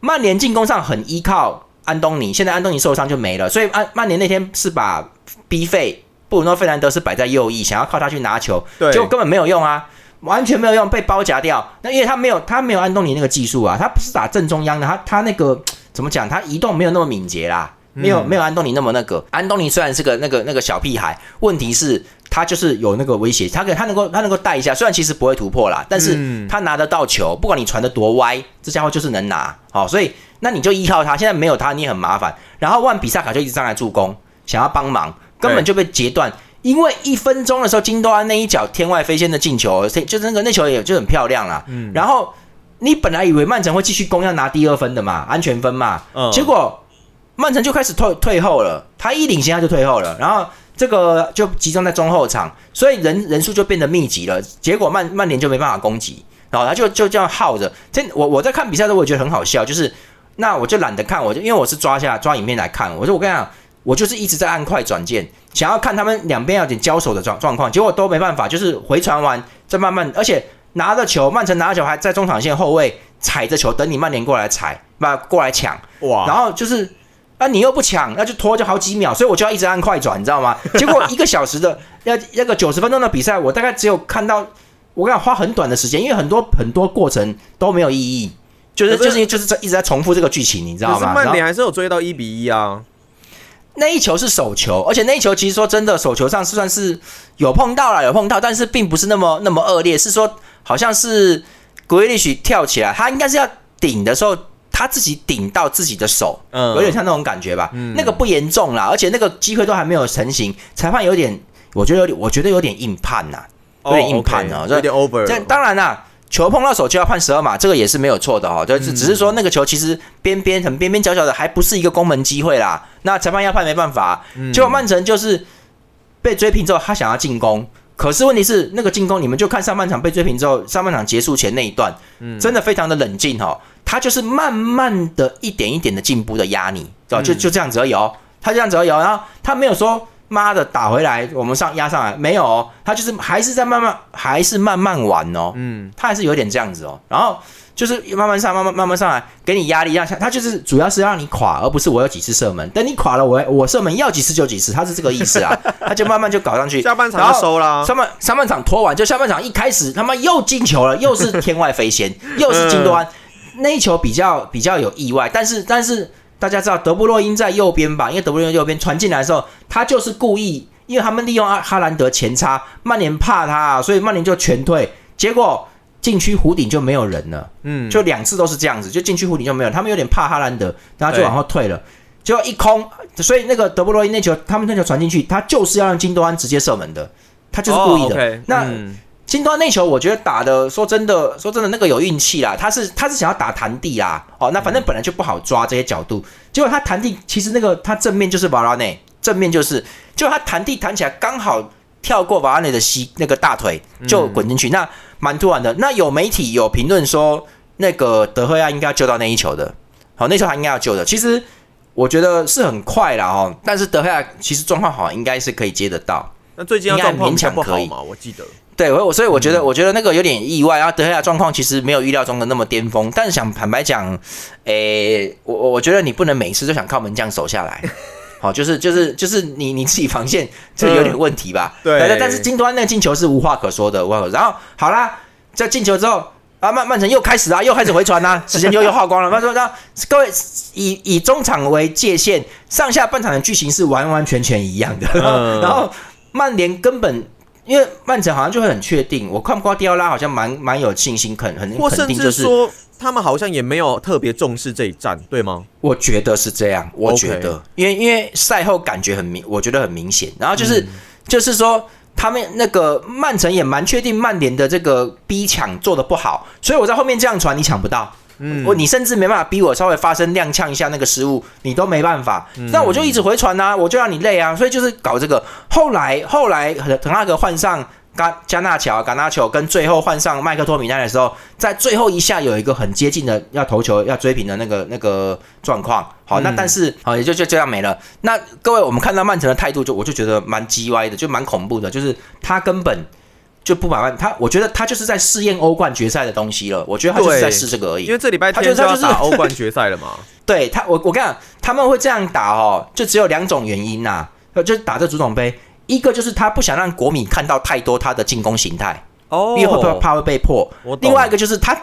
曼联进攻上很依靠。安东尼现在安东尼受伤就没了，所以安曼联那天是把 B 费布鲁诺费兰德是摆在右翼，想要靠他去拿球，结果根本没有用啊，完全没有用，被包夹掉。那因为他没有他没有安东尼那个技术啊，他不是打正中央的，他他那个怎么讲？他移动没有那么敏捷啦，没有没有安东尼那么那个。安东尼虽然是个那个那个小屁孩，问题是他就是有那个威胁，他可他能够他能够带一下，虽然其实不会突破啦，但是他拿得到球，不管你传的多歪，这家伙就是能拿。好，所以。那你就依靠他，现在没有他你也很麻烦。然后万比萨卡就一直上来助攻，想要帮忙，根本就被截断。因为一分钟的时候，金多安那一脚天外飞仙的进球，就是那个那球也就很漂亮啦。嗯。然后你本来以为曼城会继续攻，要拿第二分的嘛，安全分嘛。嗯。结果曼城就开始退退后了，他一领先他就退后了，然后这个就集中在中后场，所以人人数就变得密集了。结果曼曼联就没办法攻击，然后他就就这样耗着。这我我在看比赛的时候，我觉得很好笑，就是。那我就懒得看，我就因为我是抓下抓影片来看。我说我跟你讲，我就是一直在按快转键，想要看他们两边有点交手的状状况，结果都没办法，就是回传完再慢慢，而且拿着球，曼城拿着球还在中场线后卫踩着球等你曼联过来踩，把过来抢哇，然后就是啊你又不抢，那就拖就好几秒，所以我就要一直按快转，你知道吗？结果一个小时的要那个九十分钟的比赛，我大概只有看到我跟你讲花很短的时间，因为很多很多过程都没有意义。就是就是就是在一直在重复这个剧情，你知道吗？曼联还是有追到一比一啊。那一球是手球，而且那一球其实说真的，手球上是算是有碰到了，有碰到，但是并不是那么那么恶劣。是说好像是格雷利许跳起来，他应该是要顶的时候，他自己顶到自己的手，嗯，有点像那种感觉吧。嗯，那个不严重啦，而且那个机会都还没有成型，裁判有点，我觉得有点，我觉得有点硬判呐，有点硬判啊，有点 over。这当然啦。球碰到手就要判十二码，这个也是没有错的哈。就是只是说那个球其实边边很边边角角的，还不是一个攻门机会啦。那裁判要判没办法。结果曼城就是被追平之后，他想要进攻，可是问题是那个进攻，你们就看上半场被追平之后，上半场结束前那一段，真的非常的冷静哈。他就是慢慢的一点一点的进步的压你，知道就就这样子而已哦。他这样子而已，哦然后他没有说。妈的，打回来，我们上压上来没有哦？他就是还是在慢慢，还是慢慢玩哦。嗯，他还是有点这样子哦。然后就是慢慢上，慢慢慢慢上来，给你压力，让他就是主要是让你垮，而不是我有几次射门。等你垮了，我我射门要几次就几次，他是这个意思啊。他就慢慢就搞上去，下半场就收了。上半上半场拖完，就下半场一开始他妈又进球了，又是天外飞仙，又是金多安。那一球比较比较有意外，但是但是大家知道德布洛因在右边吧？因为德布洛因右边传进来的时候，他就是故意，因为他们利用阿哈兰德前插，曼联怕他，所以曼联就全退，结果禁区弧顶就没有人了，嗯，就两次都是这样子，就禁区弧顶就没有，他们有点怕哈兰德，然后就往后退了，结果一空，所以那个德布罗因那球，他们那球传进去，他就是要让金多安直接射门的，他就是故意的。那嗯。金多安那球，我觉得打的，说真的，说真的，那个有运气啦。他是他是想要打弹地啦，哦，那反正本来就不好抓这些角度，结果他弹地，其实那个他正面就是瓦拉内，正面就是，结果他弹地弹起来刚好跳过瓦拉内的膝那个大腿就滚进去，那蛮突然的。那有媒体有评论说，那个德赫亚应该要救到那一球的，好，那球他应该要救的。其实我觉得是很快啦哦，但是德赫亚其实状况好，应该是可以接得到。那最近要状况勉强可以不好嘛？我记得，对，我所以我觉得，我觉得那个有点意外。然后德赫亚状况其实没有预料中的那么巅峰，但是想坦白讲，诶，我我我觉得你不能每次都想靠门将守下来。好，就是就是就是你你自己防线这有点问题吧？对但但是金端那进球是无话可说的，无话可说。然后好啦，这进球之后啊，曼曼城又开始啊，又开始回传啦、时间就又耗光了。他说：“那各位以以中场为界限，上下半场的剧情是完完全全一样的。嗯 然后曼联根本。”因为曼城好像就会很确定，我看瓜迪奥拉好像蛮蛮有信心，肯很或甚肯定就是，至说他们好像也没有特别重视这一战，对吗？我觉得是这样，我觉得，因为因为赛后感觉很明，我觉得很明显，然后就是、嗯就是说。他们那个曼城也蛮确定曼联的这个逼抢做的不好，所以我在后面这样传你抢不到，嗯我你甚至没办法逼我稍微发生踉跄一下那个失误，你都没办法。嗯那我就一直回传呐、我就让你累啊，所以就是搞这个。后来后来滕哈格换上加加纳乔、加纳乔，跟最后换上麦克托米奈的时候，在最后一下有一个很接近的要投球要追平的那个那个状况。好，那嗯但是好也就就这样没了。那各位，我们看到曼城的态度就我就觉得蛮鸡歪的，就蛮恐怖的，就是他根本。就不把曼他，我觉得他就是在试验欧冠决赛的东西了。我觉得他就是在试这个而已因。为这礼拜他天他就是打欧冠决赛了嘛。对他，我我跟你讲，他们会这样打哦，就只有两种原因呐、呃，就是打这足总杯，一个就是他不想让国米看到太多他的进攻形态，哦因为会怕怕会被破。另外一个就是他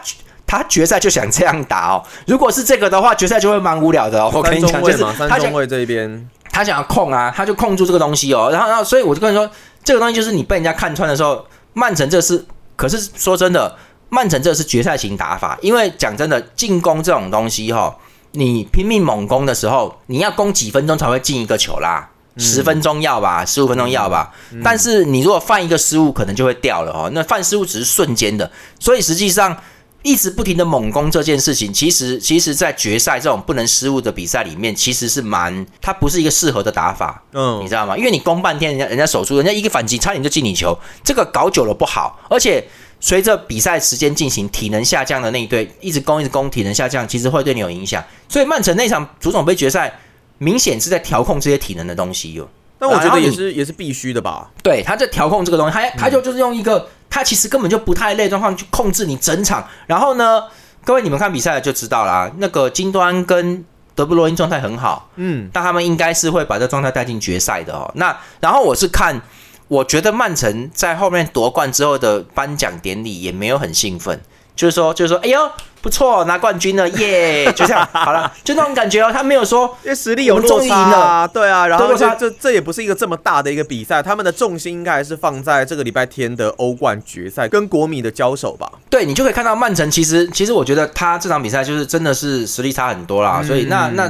他决赛就想这样打哦，如果是这个的话，决赛就会蛮无聊的哦。我跟三你讲，就是中卫嘛，三他想中卫这一边，他想要控啊，他就控住这个东西哦。然后然后，所以我就跟你说，这个东西就是你被人家看穿的时候，曼城这是，可是说真的，曼城这是决赛型打法，因为讲真的，进攻这种东西哈、你拼命猛攻的时候，你要攻几分钟才会进一个球啦。十分钟要吧，十五分钟要吧，但是你如果犯一个失误，可能就会掉了哦。那犯失误只是瞬间的，所以实际上一直不停的猛攻这件事情，其实其实在决赛这种不能失误的比赛里面，其实是蛮它不是一个适合的打法。嗯你嗯，知道吗？因为你攻半天，人家人家手速，人家一个反击差点就进你球，这个搞久了不好。而且随着比赛时间进行，体能下降的那一队一直攻一直攻，体能下降，其实会对你有影响。所以曼城那场足总杯决赛，明显是在调控这些体能的东西哟。但我觉得也是也是必须的吧。对，他在调控这个东西，他他就就是用一个他其实根本就不太累的状况去控制你整场。然后呢，各位你们看比赛就知道啦，那个金端跟德布罗因状态很好，嗯，但他们应该是会把这状态带进决赛的哦。那然后我是看，我觉得曼城在后面夺冠之后的颁奖典礼也没有很兴奋，就是说就是说，哎呦不错，拿冠军了耶，就这样好了，就那种感觉哦。他没有说因为实力有落差对啊，然后这这也不是一个这么大的一个比赛，他们的重心应该还是放在这个礼拜天的欧冠决赛跟国米的交手吧。对你就可以看到曼城其实其实我觉得他这场比赛就是真的是实力差很多啦，所以那那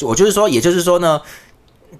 我就是说，也就是说呢。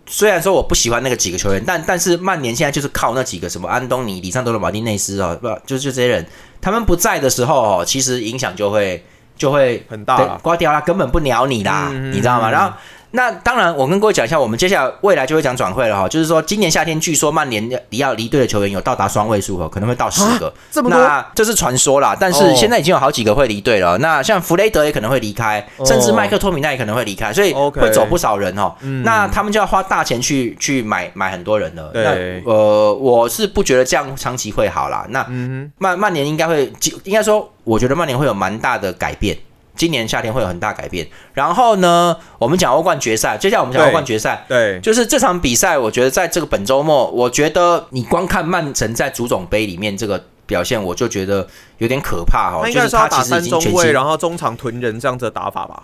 虽然说我不喜欢那个几个球员，但但是曼联现在就是靠那几个什么安东尼、里桑多罗、马丁内斯哦，不就就这些人，他们不在的时候哦，其实影响就会就会很大了瓜迪奥拉根本不鸟你啦，嗯你知道吗？然后那当然，我跟各位讲一下，我们接下来未来就会讲转会了哈，就是说今年夏天据说曼联离要离队的球员有到达双位数哦，可能会到十个，这么多那这是传说啦，但是哦现在已经有好几个会离队了。那像弗雷德也可能会离开，哦甚至麦克托米奈也可能会离开，所以会走不少人哦。嗯那他们就要花大钱去去买买很多人了。对那呃，我是不觉得这样长期会好啦。那嗯曼曼联应该会，应该说，我觉得曼联会有蛮大的改变。今年夏天会有很大改变。然后呢，我们讲欧冠决赛，接下来我们讲欧冠决赛哼，。对，就是这场比赛，我觉得在这个本周末，我觉得你光看曼城在足总杯里面这个表现，我就觉得有点可怕哈。他应就是他其实已经然后中场囤人这样子的打法吧？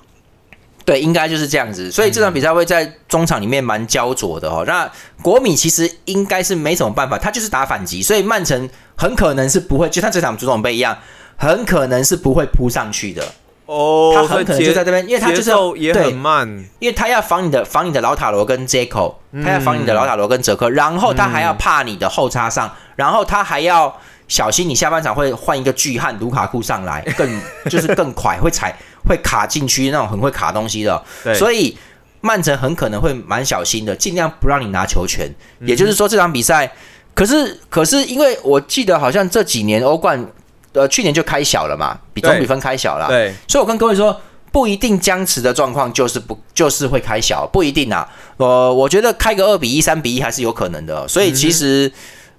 对，应该就是这样子。所以这场比赛会在中场里面蛮焦灼的哦。那国米其实应该是没什么办法，他就是打反击，所以曼城很可能是不会，就像这场足总杯一样，很可能是不会扑上去的。哦，他很可能就在这边，因为他就是也对很慢，因为他要防你的防你的老塔罗跟 j c o 他要防你的老塔罗跟哲科，然后他还要怕你的后插上，然后他还要小心你下半场会换一个巨汉卢卡库上来，更 就是更快，会踩 会卡禁区那种很会卡东西的，对，所以曼城很可能会蛮小心的，尽量不让你拿球权。也就是说，这场比赛，可是可是因为我记得好像这几年欧冠，呃，去年就开小了嘛，比总比分开小了，对，所以我跟各位说，不一定僵持的状况就是不就是会开小，不一定啊。呃，我觉得开个二比一、三比一还是有可能的。所以其实，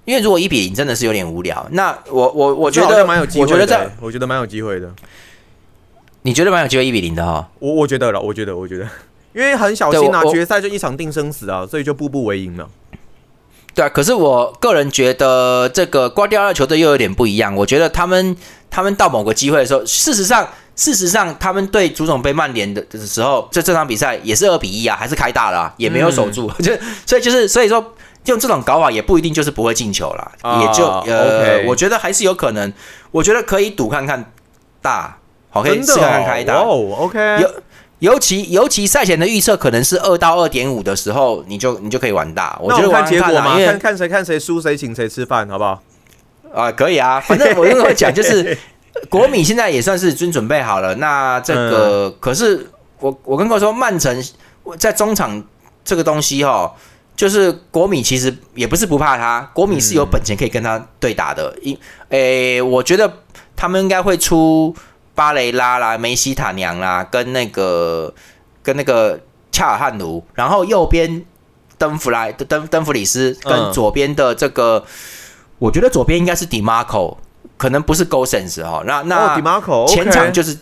因为如果一比零真的是有点无聊。那我我我觉得像蛮有机会的，我觉得在我觉得蛮有机会的。你觉得蛮有机会一比零的哈。我我觉得了，我觉得，我觉得，因为很小心啊，决赛就一场定生死啊，所以就步步为营了。对啊，可是我个人觉得这个瓜迪奥拉球队又有点不一样。我觉得他们他们到某个机会的时候，事实上事实上他们对足总杯曼联的的时候，这这场比赛也是二比一啊，还是开大了、啊，也没有守住。就所以就是所以说用这种搞法也不一定就是不会进球啦，啊也就呃 OK 我觉得还是有可能，我觉得可以赌看看大，好可以试看看开大。哦，OK，有尤其尤其赛前的预测可能是二到二点五的时候，你就你就可以玩大。我觉得看结果嘛，看看谁看谁输谁请谁吃饭，好不好？啊，可以啊，反正 我跟我讲，就是 国米现在也算是已经准备好了。那这个、嗯可是我我跟各位说，曼城在中场这个东西哈，就是国米其实也不是不怕他，国米是有本钱可以跟他对打的。因诶、我觉得他们应该会出巴雷拉啦、梅西塔娘啦，跟那个跟那个恰尔汉奴，然后右边登弗莱登登弗里斯跟嗯左边的这个。我觉得左边应该是 Demarco，可能不是 Go Sense 哈。那那哦，Dimarco，前场就是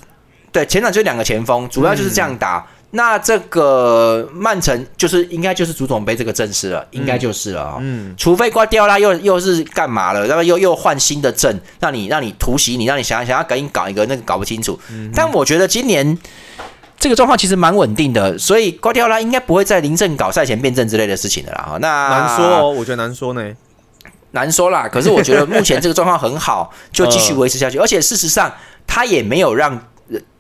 对前场就两个前锋，主要就是这样打。那这个曼城就是应该就是足总杯这个阵势了，应该就是了啊、嗯，除非瓜迪奥拉又又是干嘛了，然后又又换新的阵，让你让你突袭你，让你想想要赶紧搞一个那个搞不清楚。但我觉得今年这个状况其实蛮稳定的，所以瓜迪奥拉应该不会在临阵搞赛前变阵之类的事情的啦。哈，那难说哦，我觉得难说呢。难说啦，可是我觉得目前这个状况很好，就继续维持下去。而且事实上，他也没有让呃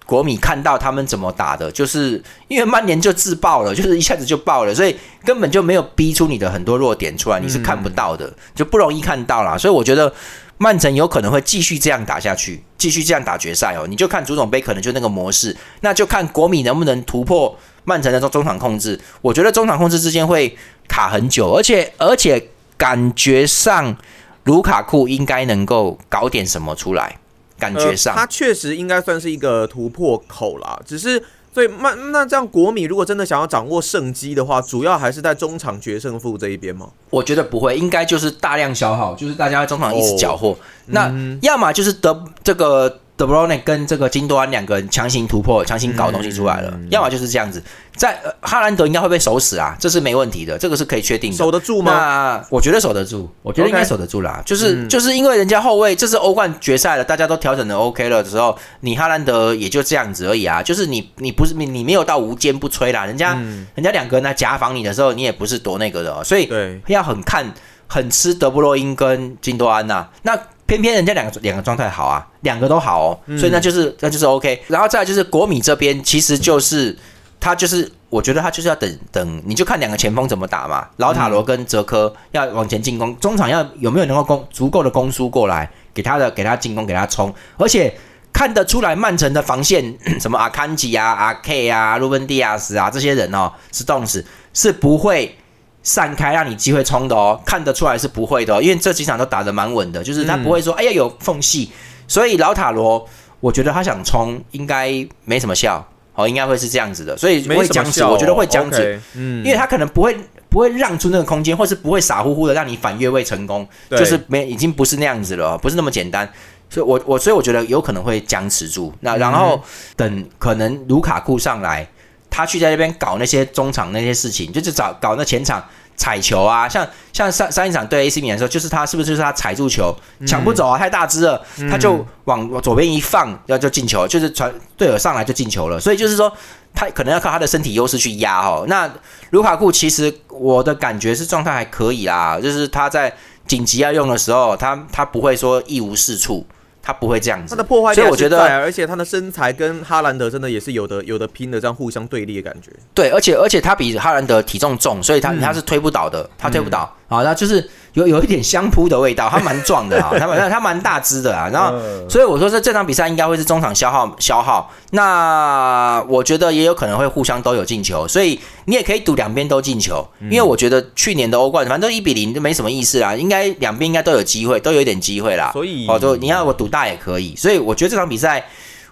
国米看到他们怎么打的，就是因为曼联就自爆了，就是一下子就爆了，所以根本就没有逼出你的很多弱点出来，你是看不到的，就不容易看到啦。所以我觉得曼城有可能会继续这样打下去，继续这样打决赛哦。你就看足总杯可能就那个模式，那就看国米能不能突破曼城的中中场控制。我觉得中场控制之间会卡很久，而且而且。感觉上，卢卡库应该能够搞点什么出来。感觉上，呃他确实应该算是一个突破口啦。只是，所以那那这样国米如果真的想要掌握胜机的话，主要还是在中场决胜负这一边吗？我觉得不会，应该就是大量消耗，就是大家在中场一直缴获。那嗯要么就是得这个德布罗内跟这个金多安两个人强行突破、强行搞东西出来了，要么就是这样子。在、呃、哈兰德应该会被守死啊，这是没问题的，这个是可以确定的。守得住吗？那我觉得守得住，我觉得应该守得住啦。就是、就是因为人家后卫这是欧冠决赛了，大家都调整的 OK 了的时候，你哈兰德也就这样子而已啊。就是你你不是你你没有到无坚不摧啦，人家、人家两个人来夹防你的时候，你也不是多那个的、哦，所以对，要很看很吃德布洛因跟金多安呐、那偏偏人家两个两个状态好啊，两个都好哦，所以那就是那就是 OK。然后再来就是国米这边，其实就是他就是我觉得他就是要等等，你就看两个前锋怎么打嘛。老塔罗跟哲科要往前进攻，中场要有没有能够攻足够的攻输过来，给他的给他进攻给他冲，而且。看得出来，曼城的防线，什么阿坎吉啊、阿 K 啊、卢本迪亚斯啊这些人哦，是动死是不会散开让你机会冲的哦，看得出来是不会的、哦，因为这几场都打得蛮稳的，就是他不会说、哎呀有缝隙，所以老塔罗我觉得他想冲应该没什么效，哦，应该会是这样子的，所以没会僵持，我觉得会僵持嗯，因为他可能不会不会让出那个空间，或是不会傻乎乎的让你反越位成功，就是没已经不是那样子了，不是那么简单。所以我我所以我觉得有可能会僵持住。那然后等可能卢卡库上来，他去在那边搞那些中场那些事情，就是找搞那前场踩球啊，像像上上一场对 AC 米兰的时候，就是他是不是就是他踩住球抢不走啊，太大只了，他就往往左边一放，然后就进球，就是传队友上来就进球了。所以就是说，他可能要靠他的身体优势去压哦。那卢卡库其实我的感觉是状态还可以啦，就是他在紧急要用的时候，他他不会说一无是处。他不会这样子，他的破坏力所以我觉得而且他的身材跟哈兰德真的也是有的有的拼的，这样互相对立的感觉。对，而且而且他比哈兰德体重重，所以他、他是推不倒的，他推不倒。啊，那就是有有一点相扑的味道，他蛮壮的啊，他蛮他蛮大只的啊，然后嗯。所以我说这这场比赛应该会是中场消耗消耗，那我觉得也有可能会互相都有进球，所以你也可以赌两边都进球，因为我觉得去年的欧冠反正一比零就没什么意思啦，应该两边应该都有机会，都有一点机会啦，所以哦，就你要我赌大也可以，所以我觉得这场比赛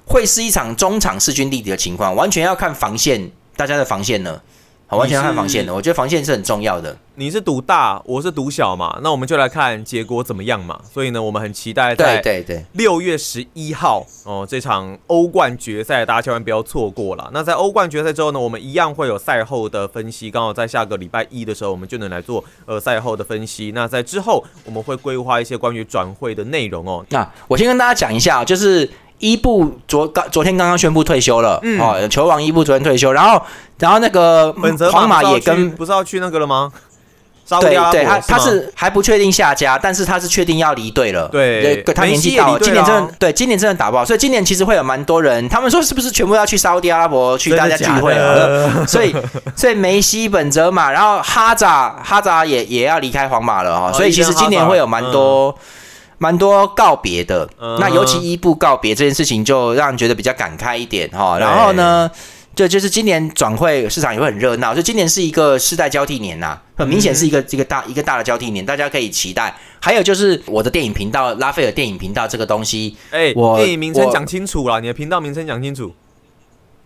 会是一场中场势均力敌的情况，完全要看防线，大家的防线呢，好，完全看防线的，我觉得防线是很重要的。你是赌大，我是赌小嘛，那我们就来看结果怎么样嘛。所以呢，我们很期待在对对对，六月十一号哦这场欧冠决赛，大家千万不要错过了。那在欧冠决赛之后呢，我们一样会有赛后的分析，刚好在下个礼拜一的时候，我们就能来做呃赛后的分析。那在之后，我们会规划一些关于转会的内容哦。那我先跟大家讲一下，就是伊布昨刚昨天刚刚宣布退休了，嗯哦，球王伊布昨天退休，然后然后那个皇马也跟不是要去那个了吗？对对，他他是还不确定下家，但是他是确定要离队了。对他年梅西纪到了，也离今年真的对，今年真的打不好，所以今年其实会有蛮多人，他们说是不是全部要去沙特阿拉伯去大家聚会？所以所以梅西、本泽马，然后哈扎哈扎也也要离开皇马了哈，哦所以其实今年会有蛮多。蛮多告别的，嗯那尤其伊布告别这件事情，就让人觉得比较感慨一点哈。然后呢，这就是今年转会市场也会很热闹，就今年是一个世代交替年呐、很明显是一个这个大一个大的交替年，大家可以期待。还有就是我的电影频道拉斐尔电影频道这个东西，哎，我电影名称我讲清楚了，你的频道名称讲清楚。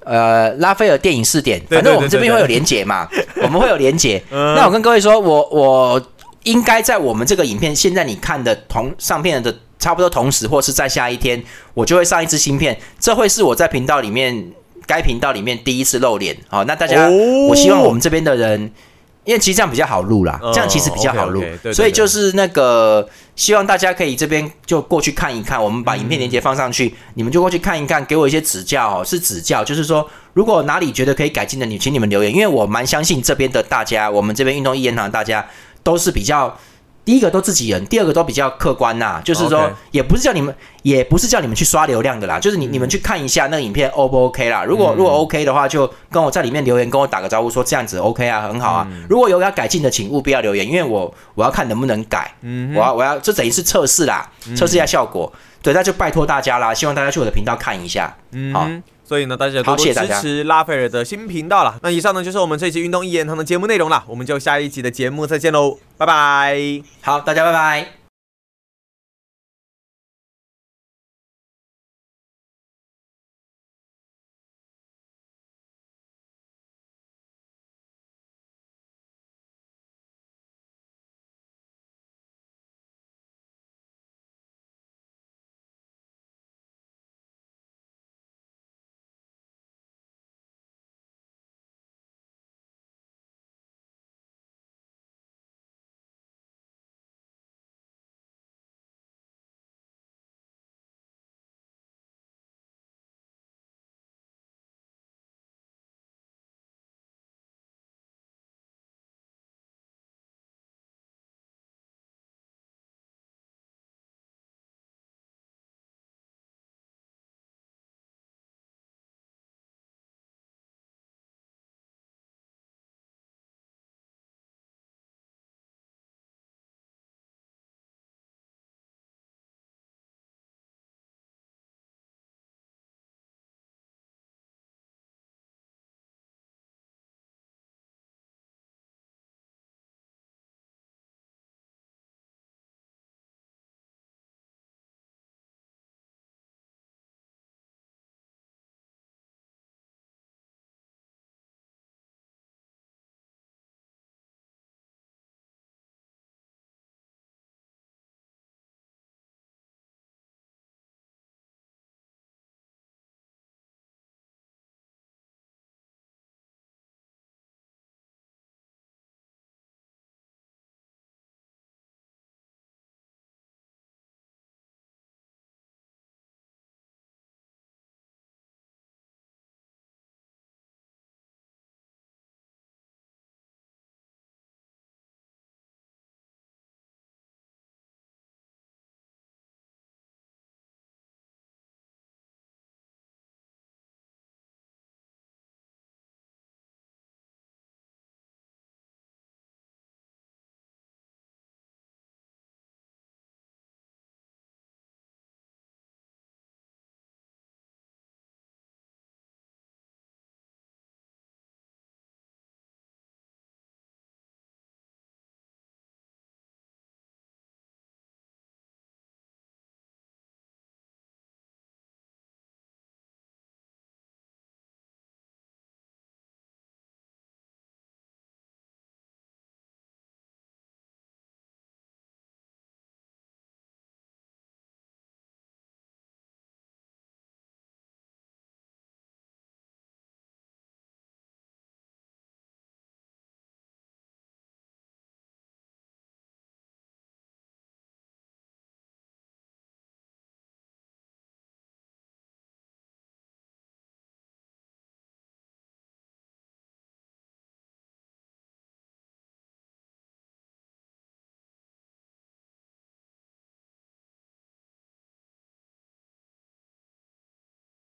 呃，拉斐尔电影试点，反正我们这边会有连结嘛，我们会有连结。嗯那我跟各位说，我我应该在我们这个影片现在你看的同上片的差不多同时，或是在下一天，我就会上一支新片，这会是我在频道里面该频道里面第一次露脸。好，那大家，哦我希望我们这边的人。因为其实这样比较好录啦，嗯这样其实比较好录所以就是那个希望大家可以这边就过去看一看，我们把影片链接放上去，你们就过去看一看，给我一些指教哦，是指教，就是说如果哪里觉得可以改进的，你请你们留言，因为我蛮相信这边的大家，我们这边运动一言堂的大家都是比较。第一个都自己人，第二个都比较客观呐、就是说也不是叫你们，也不是叫你们去刷流量的啦，就是你你们去看一下那个影片 O 不 OK 啦？如果、如果 OK 的话，就跟我在里面留言，跟我打个招呼，说这样子 OK 啊，很好啊。如果有要改进的，请务必要留言，因为我我要看能不能改，嗯我要我要这等于是测试啦，测试一下效果。对，那就拜托大家啦，希望大家去我的频道看一下。好嗯哼，所以呢，大家多多支持拉斐尔的新频道啦。那以上呢就是我们这期运动一言堂的节目内容啦，我们就下一集的节目再见喽，拜拜。好，大家拜拜。